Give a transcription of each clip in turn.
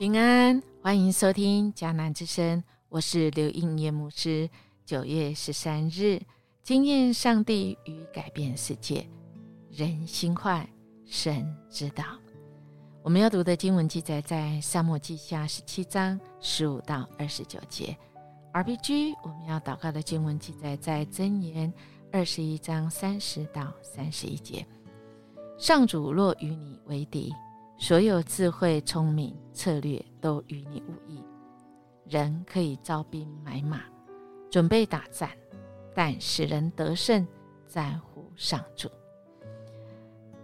平安，欢迎收听迦南之声，我是刘应业牧师。九月十三日，经验上帝与改变世界，人心坏，神知道。我们要读的经文记载在沙漠记下十七章十五到二十九节。RPG，我们要祷告的经文记载在箴言二十一章三十到三十一节。上主若与你为敌。所有智慧、聪明、策略都与你无异。人可以招兵买马，准备打战，但使人得胜在乎上主。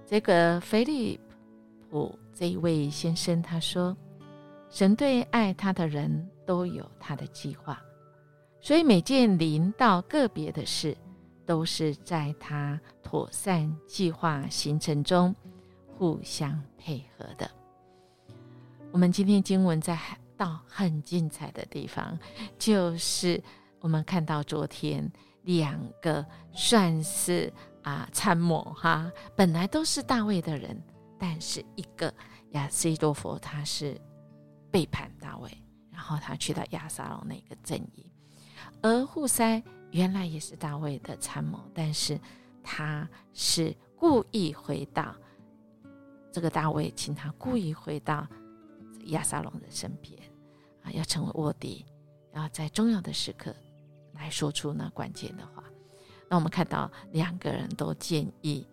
这个菲利普这一位先生他说：“神对爱他的人都有他的计划，所以每件临到个别的事，都是在他妥善计划行程中。”互相配合的。我们今天经文在到很精彩的地方，就是我们看到昨天两个算是啊参谋哈，本来都是大卫的人，但是一个亚西多佛他是背叛大卫，然后他去到亚撒龙那个阵营，而户塞原来也是大卫的参谋，但是他是故意回到。这个大卫请他故意回到亚撒龙的身边啊，要成为卧底，然后在重要的时刻来说出那关键的话。那我们看到两个人都建议，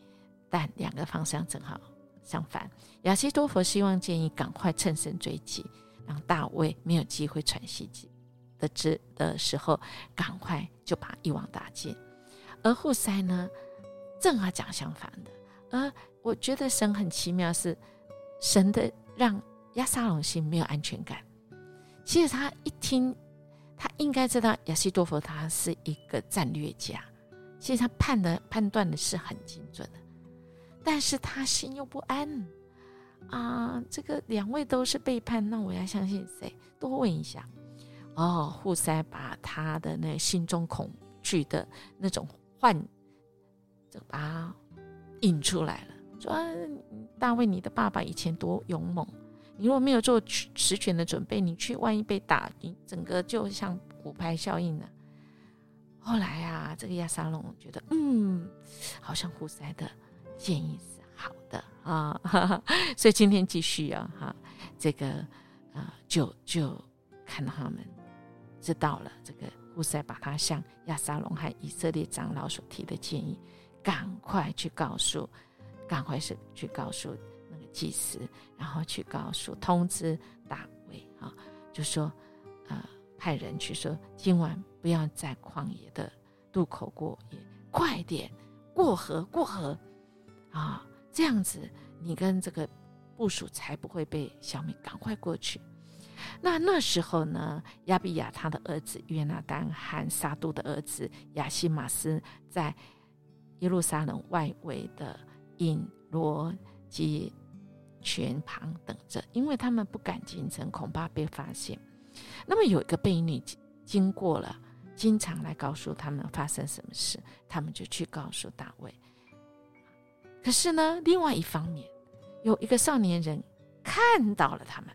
但两个方向正好相反。亚西多佛希望建议赶快趁胜追击，让大卫没有机会喘息的之的时候，赶快就把一网打尽。而户塞呢，正好讲相反的，而。我觉得神很奇妙，是神的让亚撒龙心没有安全感。其实他一听，他应该知道亚西多佛他是一个战略家，其实他判的判断的是很精准的，但是他心又不安啊。这个两位都是背叛，那我要相信谁？多问一下。哦，户塞把他的那心中恐惧的那种幻，就把引出来了。说大卫，你的爸爸以前多勇猛，你如果没有做实权的准备，你去万一被打，你整个就像骨牌效应了。后来啊，这个亚沙龙觉得，嗯，好像胡塞的建议是好的啊，所以今天继续啊，哈，这个啊，就就看到他们知道了，这个胡塞把他向亚沙龙和以色列长老所提的建议，赶快去告诉。赶快是去告诉那个祭司，然后去告诉通知大卫啊，就说呃派人去说今晚不要在旷野的渡口过夜，快点过河过河啊，这样子你跟这个部署才不会被消灭，赶快过去。那那时候呢，亚比亚他的儿子约拿丹和撒杜的儿子亚西马斯在耶路撒冷外围的。引罗及泉旁等着，因为他们不敢进城，恐怕被发现。那么有一个婢女经过了，经常来告诉他们发生什么事，他们就去告诉大卫。可是呢，另外一方面，有一个少年人看到了他们，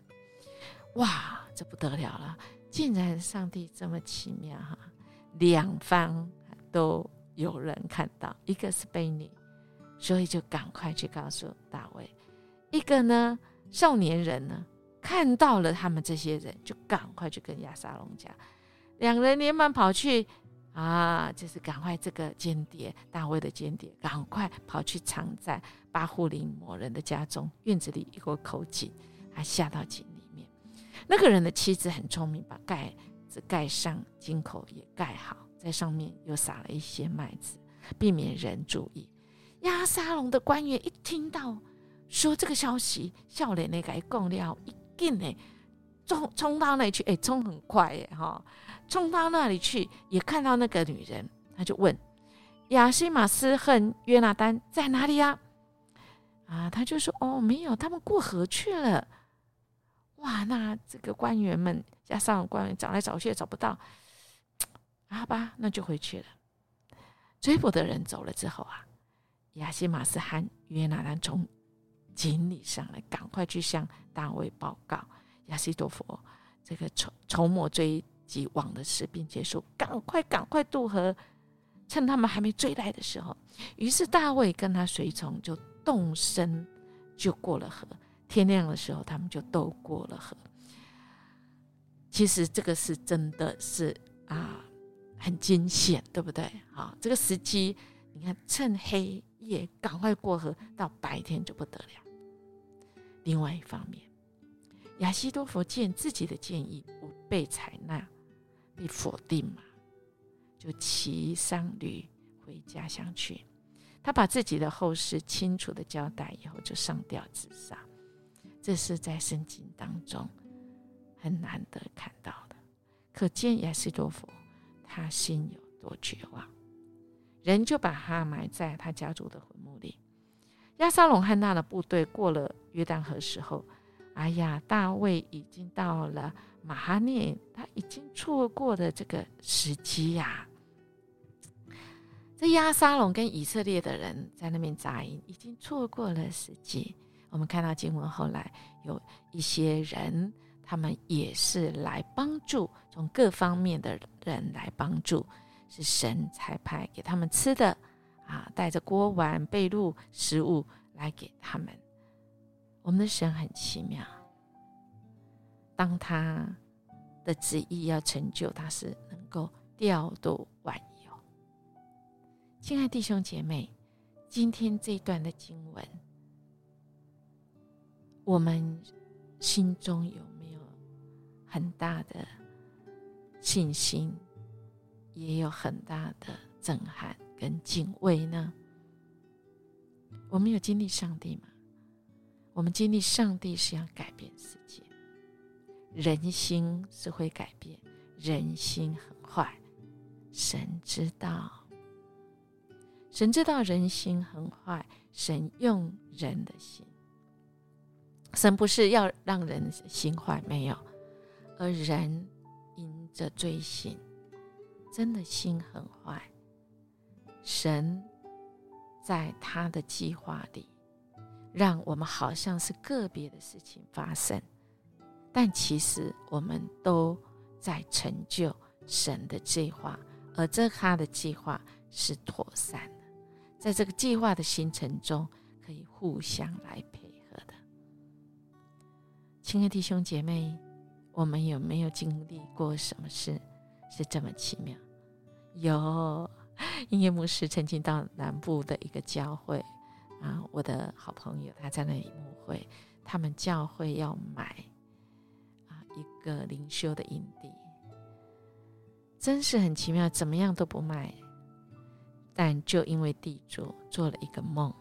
哇，这不得了了！竟然上帝这么奇妙哈，两方都有人看到，一个是婢女。所以就赶快去告诉大卫，一个呢少年人呢看到了他们这些人，就赶快去跟亚沙龙讲，两人连忙跑去啊，就是赶快这个间谍大卫的间谍，赶快跑去藏在巴户林某人的家中院子里一个口井，还下到井里面。那个人的妻子很聪明，把盖子盖上，井口也盖好，在上面又撒了一些麦子，避免人注意。亚沙龙的官员一听到说这个消息，笑脸那个共料一定呢，冲冲到那里去，哎，冲很快耶，哈，冲到那里去也看到那个女人，他就问亚西马斯和约拿丹在哪里呀？啊，他就说哦，没有，他们过河去了。哇，那这个官员们加上官员找来找去也找不到，好吧，那就回去了。追捕的人走了之后啊。亚西马斯和约拿丹从井里上来，赶快去向大卫报告。亚西多佛这个筹筹谋追击王的事，并结束，赶快赶快渡河，趁他们还没追来的时候。于是大卫跟他随从就动身，就过了河。天亮的时候，他们就都过了河。其实这个是真的是啊，很惊险，对不对？好，这个时机，你看，趁黑夜赶快过河，到白天就不得了。另外一方面，亚西多佛见自己的建议不被采纳，被否定嘛，就骑上驴回家乡去。他把自己的后事清楚的交代以后，就上吊自杀。这是在圣经当中很难得看到的，可见亚西多佛他心有多绝望。人就把他埋在他家族的坟墓里。亚沙龙和他的部队过了约旦河时候，哎呀，大卫已经到了马哈涅，他已经错过了这个时机呀。这亚沙龙跟以色列的人在那边扎营，已经错过了时机。我们看到经文后来有一些人，他们也是来帮助，从各方面的人来帮助，是神才派给他们吃的啊，带着锅碗被褥食物来给他们。我们的神很奇妙，当他的旨意要成就，他是能够调度万有。亲爱弟兄姐妹，今天这一段的经文。我们心中有没有很大的信心，也有很大的震撼跟敬畏呢？我们有经历上帝吗？我们经历上帝是要改变世界，人心是会改变，人心很坏，神知道，神知道人心很坏，神用人的心。神不是要让人心坏，没有，而人因着罪行，真的心很坏。神在他的计划里，让我们好像是个别的事情发生，但其实我们都在成就神的计划，而这他的计划是妥善的，在这个计划的形成中，可以互相来配合的。亲爱的弟兄姐妹，我们有没有经历过什么事是这么奇妙？有，音乐牧师曾经到南部的一个教会啊，我的好朋友他在那里牧会，他们教会要买啊一个灵修的营地，真是很奇妙，怎么样都不卖，但就因为地主做了一个梦，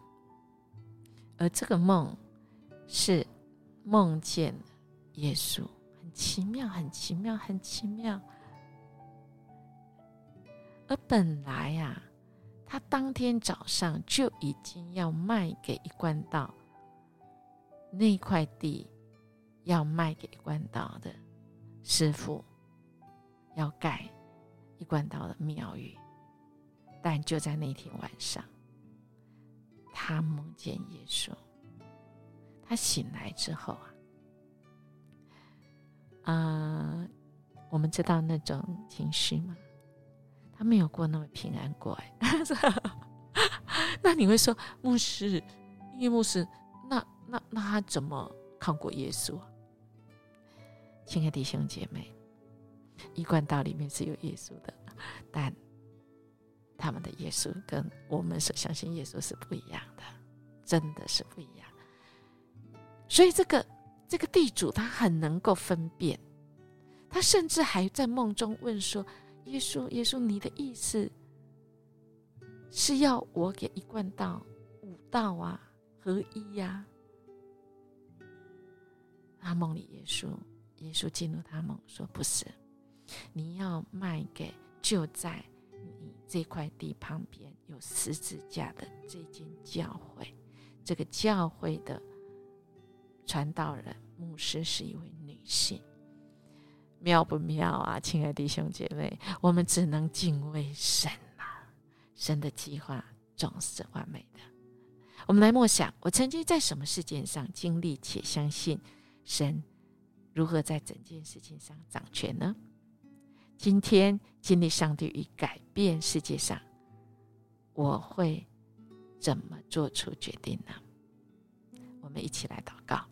而这个梦是。梦见耶稣，奇妙，很奇妙，很奇妙。而本来呀，他当天早上就已经要卖给一贯道，那块地要卖给一贯道的师傅，要盖一贯道的庙宇。但就在那天晚上，他梦见耶稣。他醒来之后啊，啊，我们知道那种情绪吗？他没有过那么平安过哎。那你会说，牧师，因为牧师，那那那他怎么看过耶稣？亲爱的弟兄姐妹，一贯道里面是有耶稣的，但他们的耶稣跟我们所相信耶稣是不一样的，真的是不一样。所以，这个这个地主他很能够分辨，他甚至还在梦中问说：“耶稣，耶稣，你的意思是要我给一贯道五道啊合一呀？”他梦里，耶稣，耶稣进入他梦说：“不是，你要卖给就在你这块地旁边有十字架的这间教会，这个教会的。”传道人、牧师是一位女性，妙不妙啊，亲爱的弟兄姐妹？我们只能敬畏神啊！神的计划总是完美的。我们来默想：我曾经在什么事件上经历且相信神如何在整件事情上掌权呢？今天经历上帝与改变世界上，我会怎么做出决定呢？我们一起来祷告：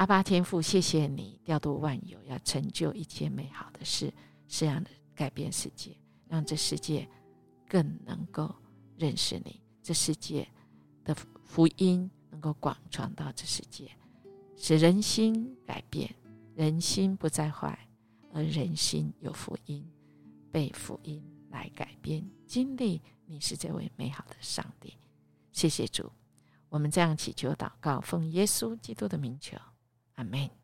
阿巴天父，谢谢你调度万有，要成就一切美好的事，这样的改变世界，让这世界更能够认识你，这世界的福音能够广传到这世界，使人心改变，人心不再坏。而人心有福音，被福音来改变，经历你是这位美好的上帝。谢谢主，我们这样祈求祷告，奉耶稣基督的名求，阿门。